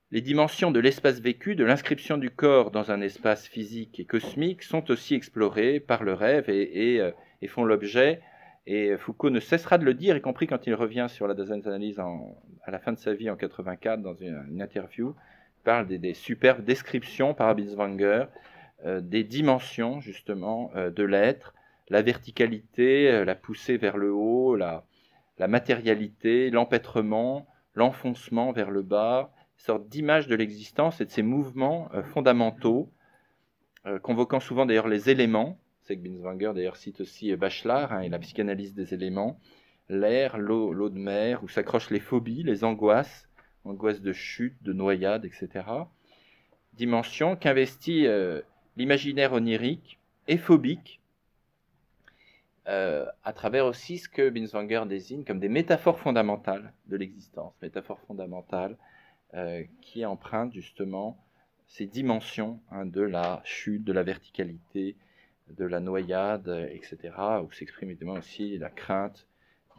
Les dimensions de l'espace vécu, de l'inscription du corps dans un espace physique et cosmique sont aussi explorées par le rêve et, euh, font l'objet, et Foucault ne cessera de le dire, y compris quand il revient sur la Daseinsanalyse à la fin de sa vie en 84 dans une, interview, parle des, superbes descriptions par Binswanger des dimensions justement de l'être, la verticalité, la poussée vers le haut, la, matérialité, l'empêtrement, l'enfoncement vers le bas, sorte d'image de l'existence et de ses mouvements fondamentaux, convoquant souvent d'ailleurs les éléments, c'est que Binswanger d'ailleurs cite aussi Bachelard hein, et la psychanalyse des éléments, l'air, l'eau, l'eau de mer, où s'accrochent les phobies, les angoisses, angoisses de chute, de noyade, etc. Dimension qu'investit euh, l'imaginaire onirique et phobique, euh, à travers aussi ce que Binswanger désigne comme des métaphores fondamentales de l'existence, métaphores fondamentales euh, qui empruntent justement ces dimensions hein, de la chute, de la verticalité, de la noyade, etc., où s'exprime évidemment aussi la crainte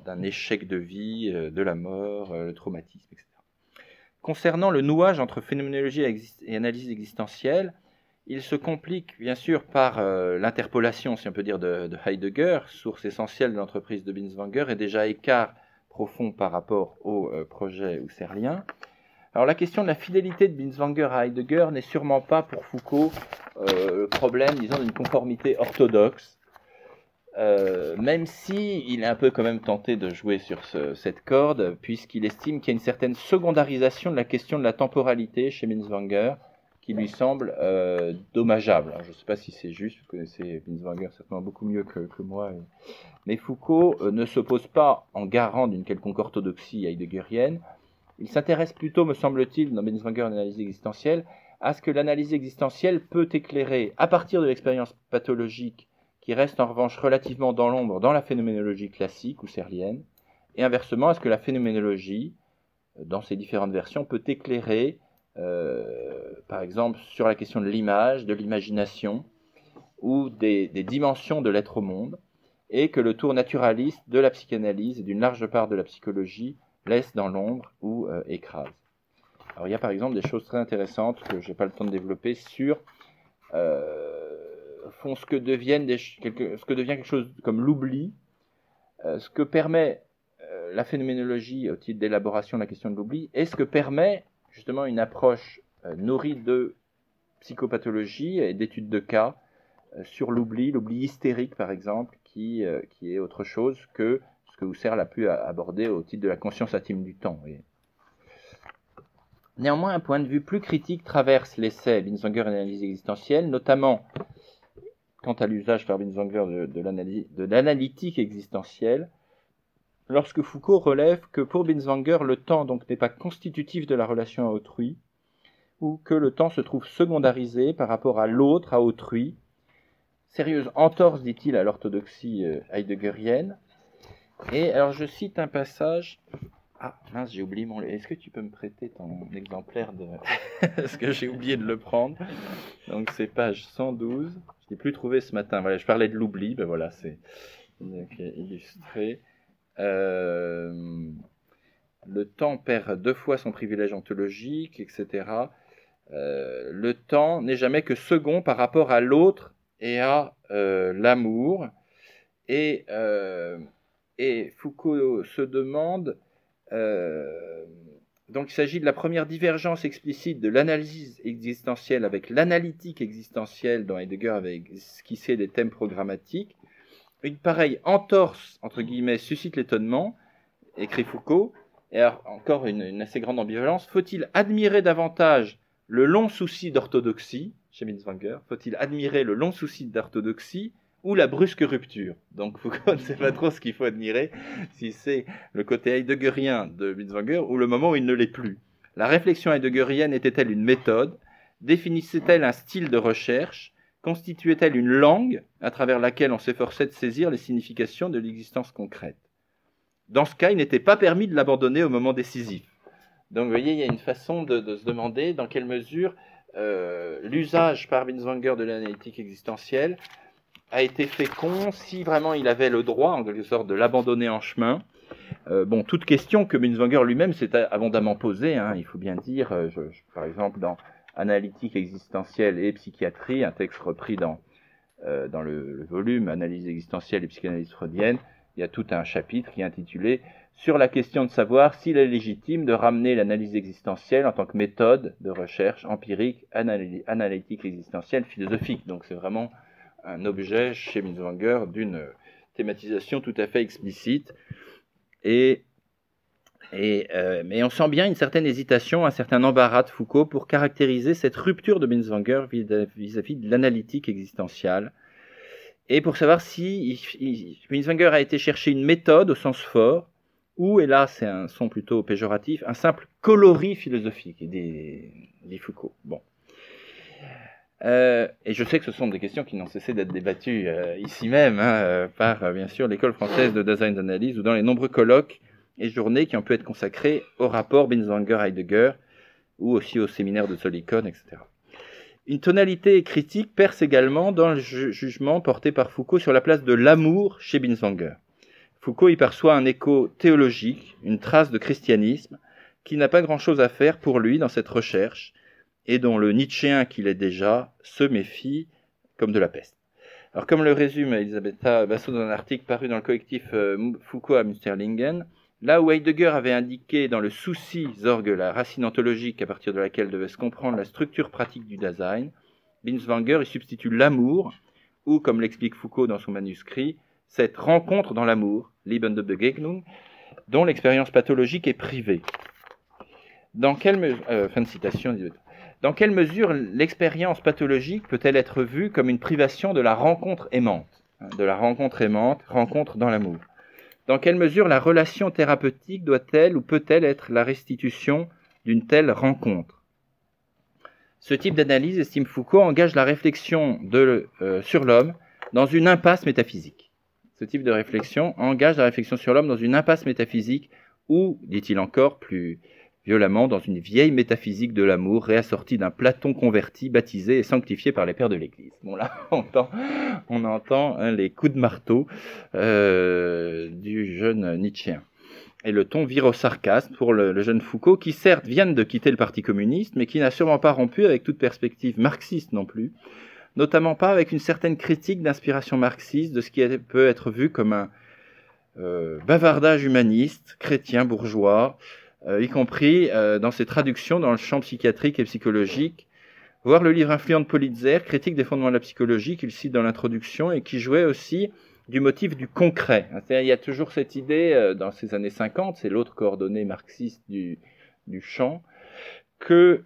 d'un échec de vie, euh, de la mort, euh, le traumatisme, etc. Concernant le nouage entre phénoménologie et analyse existentielle, il se complique bien sûr par euh, l'interpolation, si on peut dire, de, Heidegger, source essentielle de l'entreprise de Binswanger, et déjà écart profond par rapport au projet husserlien. Alors la question de la fidélité de Binswanger à Heidegger n'est sûrement pas pour Foucault le problème, disons, d'une conformité orthodoxe, euh, même si il est un peu quand même tenté de jouer sur cette corde, puisqu'il estime qu'il y a une certaine secondarisation de la question de la temporalité chez Binswanger, qui lui semble euh, dommageable. je ne sais pas si c'est juste, vous connaissez Binswanger certainement beaucoup mieux que, moi, mais Foucault euh, ne s'oppose pas en garant d'une quelconque orthodoxie heideggerienne. Il s'intéresse plutôt, me semble-t-il, dans Binswanger analyse existentielle, à ce que l'analyse existentielle peut éclairer, à partir de l'expérience pathologique qui reste en revanche relativement dans l'ombre dans la phénoménologie classique ou serlienne, et inversement, est-ce que la phénoménologie, euh, dans ses différentes versions, peut éclairer, euh, par exemple, sur la question de l'image, de l'imagination, ou des, dimensions de l'être au monde, et que le tour naturaliste de la psychanalyse et d'une large part de la psychologie laisse dans l'ombre ou euh, écrase. Alors il y a par exemple des choses très intéressantes que je n'ai pas le temps de développer sur font ce que, deviennent des, ce que devient quelque chose comme l'oubli, euh, ce que permet euh, la phénoménologie au titre d'élaboration de la question de l'oubli, et ce que permet justement une approche euh, nourrie de psychopathologie et d'études de cas sur l'oubli, l'oubli hystérique par exemple, qui, qui est autre chose que que Husserl a pu aborder au titre de la conscience intime du temps. Néanmoins, un point de vue plus critique traverse l'essai Binswanger analyse existentielle, notamment quant à l'usage par Binswanger de, l'analytique existentielle, lorsque Foucault relève que pour Binswanger, le temps donc n'est pas constitutif de la relation à autrui, ou que le temps se trouve secondarisé par rapport à l'autre, à autrui. Sérieuse entorse, dit-il, à l'orthodoxie euh, heideggerienne. Et alors je cite un passage. Ah mince, j'ai oublié mon. Est-ce que tu peux me prêter ton exemplaire de. Parce que j'ai oublié de le prendre. Donc c'est page 112. Je n'ai plus trouvé ce matin. Voilà, je parlais de l'oubli, ben voilà, c'est illustré. Euh, le temps perd deux fois son privilège ontologique, etc. Euh, le temps n'est jamais que second par rapport à l'autre et à euh, l'amour. Et, et, Foucault se demande donc il s'agit de la première divergence explicite de l'analyse existentielle avec l'analytique existentielle dont Heidegger avait esquissé des thèmes programmatiques. Une pareille entorse, entre guillemets, suscite l'étonnement, écrit Foucault, et encore une, assez grande ambivalence. Faut-il admirer davantage le long souci d'orthodoxie, chez Minswanger, faut-il admirer le long souci d'orthodoxie ou la brusque rupture. Donc Foucault ne sait pas trop ce qu'il faut admirer, si c'est le côté heideggerien de Binswanger ou le moment où il ne l'est plus. La réflexion heideggerienne était-elle une méthode? Définissait-elle un style de recherche? Constituait-elle une langue à travers laquelle on s'efforçait de saisir les significations de l'existence concrète? Dans ce cas, il n'était pas permis de l'abandonner au moment décisif. Donc vous voyez, il y a une façon de, se demander dans quelle mesure euh, l'usage par Binswanger de l'analytique existentielle a été fécond si vraiment il avait le droit, en quelque sorte, de l'abandonner en chemin. Euh, bon, toute question que Binswanger lui-même s'est abondamment posée, hein, il faut bien dire, euh, par exemple dans Analytique existentielle et psychiatrie, un texte repris dans, euh, dans le, volume Analyse existentielle et psychanalyse freudienne, il y a tout un chapitre qui est intitulé sur la question de savoir s'il est légitime de ramener l'analyse existentielle en tant que méthode de recherche empirique, analytique, existentielle, philosophique. Donc c'est vraiment un objet chez Binswanger d'une thématisation tout à fait explicite. Et, euh, mais on sent bien une certaine hésitation, un certain embarras de Foucault pour caractériser cette rupture de Binswanger vis-à-vis de l'analytique existentielle. Et pour savoir si Binswanger a été chercher une méthode au sens fort, ou, et là c'est un son plutôt péjoratif, un simple coloris philosophique, dit, dit Foucault. Bon. Euh, et je sais que ce sont des questions qui n'ont cessé d'être débattues euh, ici même, hein, euh, par bien sûr l'école française de design d'analyse, ou dans les nombreux colloques et journées qui ont pu être consacrés au rapport Binswanger-Heidegger, ou aussi au séminaire de Solikon, etc. Une tonalité critique perce également dans le jugement porté par Foucault sur la place de l'amour chez Binswanger. Foucault y perçoit un écho théologique, une trace de christianisme, qui n'a pas grand-chose à faire pour lui dans cette recherche, et dont le Nietzschéen qu'il est déjà se méfie comme de la peste. Alors comme le résume Elisabetta Basso dans un article paru dans le collectif euh, Foucault à Münsterlingen, là où Heidegger avait indiqué dans le souci Zorg la racine ontologique à partir de laquelle devait se comprendre la structure pratique du Dasein, Binswanger y substitue l'amour, ou comme l'explique Foucault dans son manuscrit, cette rencontre dans l'amour, Begegnung, dont l'expérience pathologique est privée. Dans quelle, euh, fin de citation, dans quelle mesure l'expérience pathologique peut-elle être vue comme une privation de la rencontre aimante? Hein, De la rencontre aimante, rencontre dans l'amour. Dans quelle mesure la relation thérapeutique doit-elle ou peut-elle être la restitution d'une telle rencontre? Ce type d'analyse, estime Foucault, engage la réflexion euh, sur l'homme dans une impasse métaphysique. Ce type de réflexion engage la réflexion sur l'homme dans une impasse métaphysique ou, dit-il encore plus violemment, dans une vieille métaphysique de l'amour réassortie d'un Platon converti, baptisé et sanctifié par les pères de l'Église. Bon là, on entend, hein, les coups de marteau euh, du jeune Nietzschéen. Et le ton vire au sarcasme pour le, jeune Foucault, qui certes vient de quitter le Parti communiste, mais qui n'a sûrement pas rompu avec toute perspective marxiste non plus, notamment pas avec une certaine critique d'inspiration marxiste de ce qui peut être vu comme un euh, bavardage humaniste, chrétien, bourgeois, y compris euh, dans ses traductions dans le champ psychiatrique et psychologique. Voir le livre influent de Politzer, critique des fondements de la psychologie, qu'il cite dans l'introduction, et qui jouait aussi du motif du concret. Il y a toujours cette idée, dans ces années 50, c'est l'autre coordonnée marxiste du, du champ, que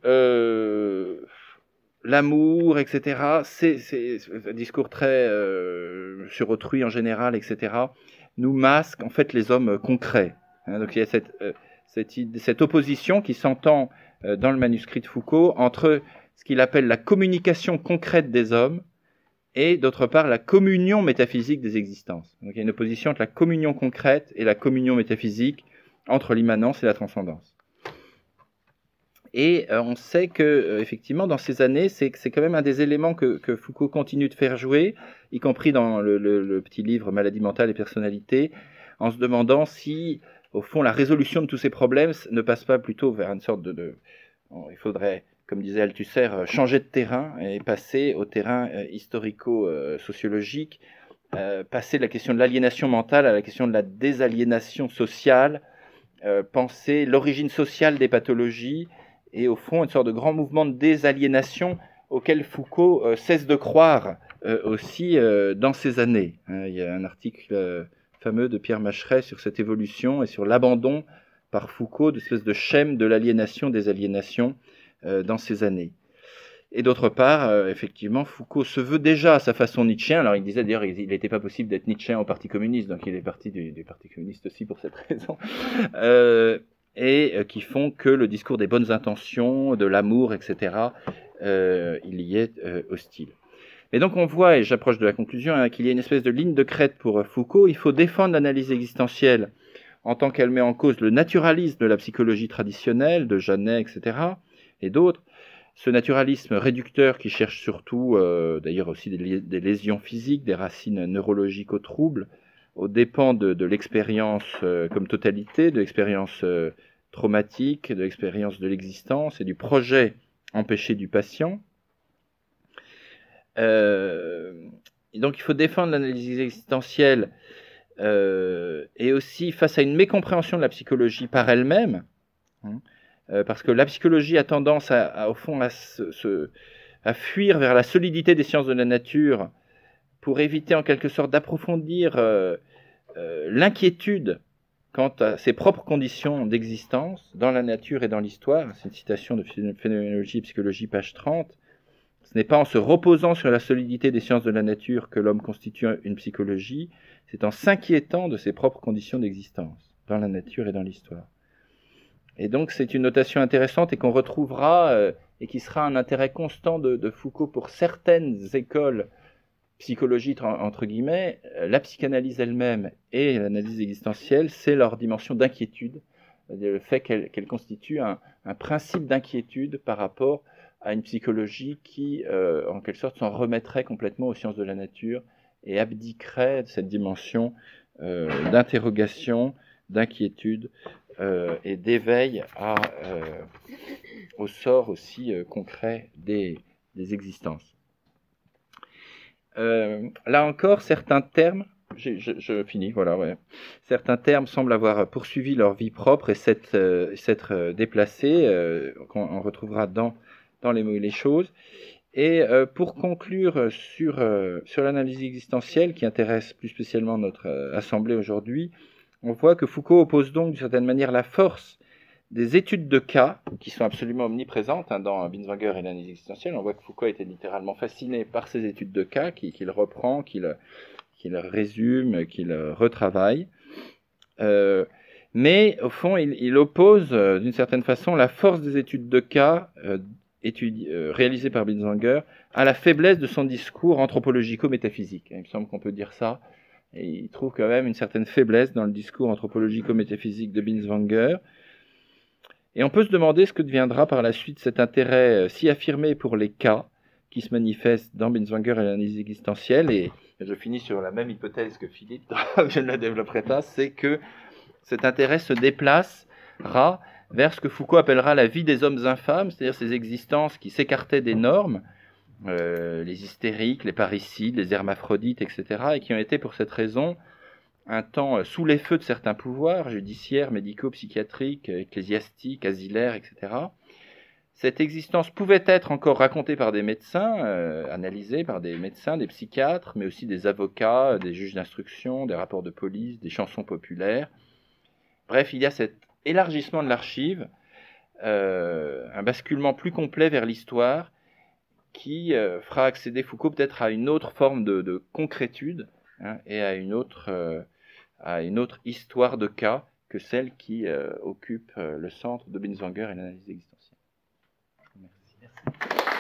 l'amour, etc. C'est un discours très euh, sur autrui en général, etc. Nous masque en fait les hommes concrets. Hein. donc il y a cette, euh, cette, opposition qui s'entend euh, dans le manuscrit de Foucault entre ce qu'il appelle la communication concrète des hommes et d'autre part la communion métaphysique des existences. Donc il y a une opposition entre la communion concrète et la communion métaphysique, entre l'immanence et la transcendance. Et euh, on sait que, euh, effectivement, dans ces années, c'est quand même un des éléments que, Foucault continue de faire jouer, y compris dans le, petit livre Maladie mentale et personnalité, en se demandant si, au fond, la résolution de tous ces problèmes ne passe pas plutôt vers une sorte de... de il faudrait, comme disait Althusser, euh, changer de terrain et passer au terrain historico-sociologique, passer de la question de l'aliénation mentale à la question de la désaliénation sociale, penser l'origine sociale des pathologies, et au fond une sorte de grand mouvement de désaliénation auquel Foucault euh, cesse de croire euh, aussi euh, dans ces années. Hein. il y a un article fameux de Pierre Macheret sur cette évolution et sur l'abandon par Foucault d'espèce de schème de l'aliénation des aliénations dans ces années. Et d'autre part, effectivement, Foucault se veut déjà à sa façon Nietzschéen. Alors il disait d'ailleurs il n'était pas possible d'être Nietzschéen au Parti communiste, donc il est parti du, Parti communiste aussi pour cette raison. Euh, et euh, qui font que le discours des bonnes intentions, de l'amour, etc., euh, il y est euh, hostile. Mais donc on voit, et j'approche de la conclusion, hein, qu'il y a une espèce de ligne de crête pour Foucault. Il faut défendre l'analyse existentielle en tant qu'elle met en cause le naturalisme de la psychologie traditionnelle, de Janet, etc., et d'autres. Ce naturalisme réducteur qui cherche surtout, d'ailleurs aussi des, lésions physiques, des racines neurologiques aux troubles, aux dépens de, l'expérience euh, comme totalité, de l'expérience euh, traumatique, de l'expérience de l'existence et du projet empêché du patient. Euh, donc il faut défendre l'analyse existentielle et aussi face à une mécompréhension de la psychologie par elle-même, hein, parce que la psychologie a tendance à, au fond à, fuir vers la solidité des sciences de la nature pour éviter en quelque sorte d'approfondir l'inquiétude quant à ses propres conditions d'existence dans la nature et dans l'histoire. C'est une citation de Phénoménologie et Psychologie, page 30. Ce n'est pas en se reposant sur la solidité des sciences de la nature que l'homme constitue une psychologie, c'est en s'inquiétant de ses propres conditions d'existence dans la nature et dans l'histoire. Et donc c'est une notation intéressante et qu'on retrouvera euh, et qui sera un intérêt constant de Foucault pour certaines écoles psychologie, entre guillemets, la psychanalyse elle-même et l'analyse existentielle, c'est leur dimension d'inquiétude, le fait qu'elle constitue un, principe d'inquiétude par rapport à une psychologie qui, euh, en quelque sorte, s'en remettrait complètement aux sciences de la nature et abdiquerait cette dimension euh, d'interrogation, d'inquiétude et d'éveil au sort aussi concret des existences. Euh, là encore, certains termes, je, finis, voilà, certains termes semblent avoir poursuivi leur vie propre et s'être euh, euh, déplacés, qu'on retrouvera dans, dans les mots et les choses. Et pour conclure sur, sur l'analyse existentielle qui intéresse plus spécialement notre assemblée aujourd'hui, on voit que Foucault oppose donc d'une certaine manière la force des études de cas qui sont absolument omniprésentes hein, dans Binswanger et l'analyse existentielle. On voit que Foucault était littéralement fasciné par ces études de cas qu'il reprend, qu'il résume, qu'il retravaille. Euh, mais au fond, il, oppose euh, d'une certaine façon la force des études de cas euh, réalisées par Binswanger à la faiblesse de son discours anthropologico-métaphysique. Il me semble qu'on peut dire ça. Il trouve quand même une certaine faiblesse dans le discours anthropologico-métaphysique de Binswanger. Et on peut se demander ce que deviendra par la suite cet intérêt euh, si affirmé pour les cas qui se manifestent dans Binswanger et l'analyse existentielle. Et je finis sur la même hypothèse que Philippe, je ne la développerai pas, c'est que cet intérêt se déplacera vers ce que Foucault appellera la vie des hommes infâmes, c'est-à-dire ces existences qui s'écartaient des normes, euh, les hystériques, les parricides, les hermaphrodites, etc., et qui ont été pour cette raison un temps euh, sous les feux de certains pouvoirs judiciaires, médicaux, psychiatriques, ecclésiastiques, asilaires, etc. Cette existence pouvait être encore racontée par des médecins, euh, analysée par des médecins, des psychiatres, mais aussi des avocats, des juges d'instruction, des rapports de police, des chansons populaires. Bref, il y a cet élargissement de l'archive, euh, un basculement plus complet vers l'histoire qui fera accéder Foucault peut-être à une autre forme de, concrétude hein, et à une autre à une autre histoire de cas que celle qui euh, occupe euh, le centre de Binswanger et l'analyse existentielle. Merci.